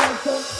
like that.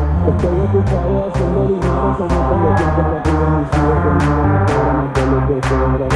Estoy ocupado haciendo dinero Como cuando me piden mis hijos Que no me cobran, que lo que sobra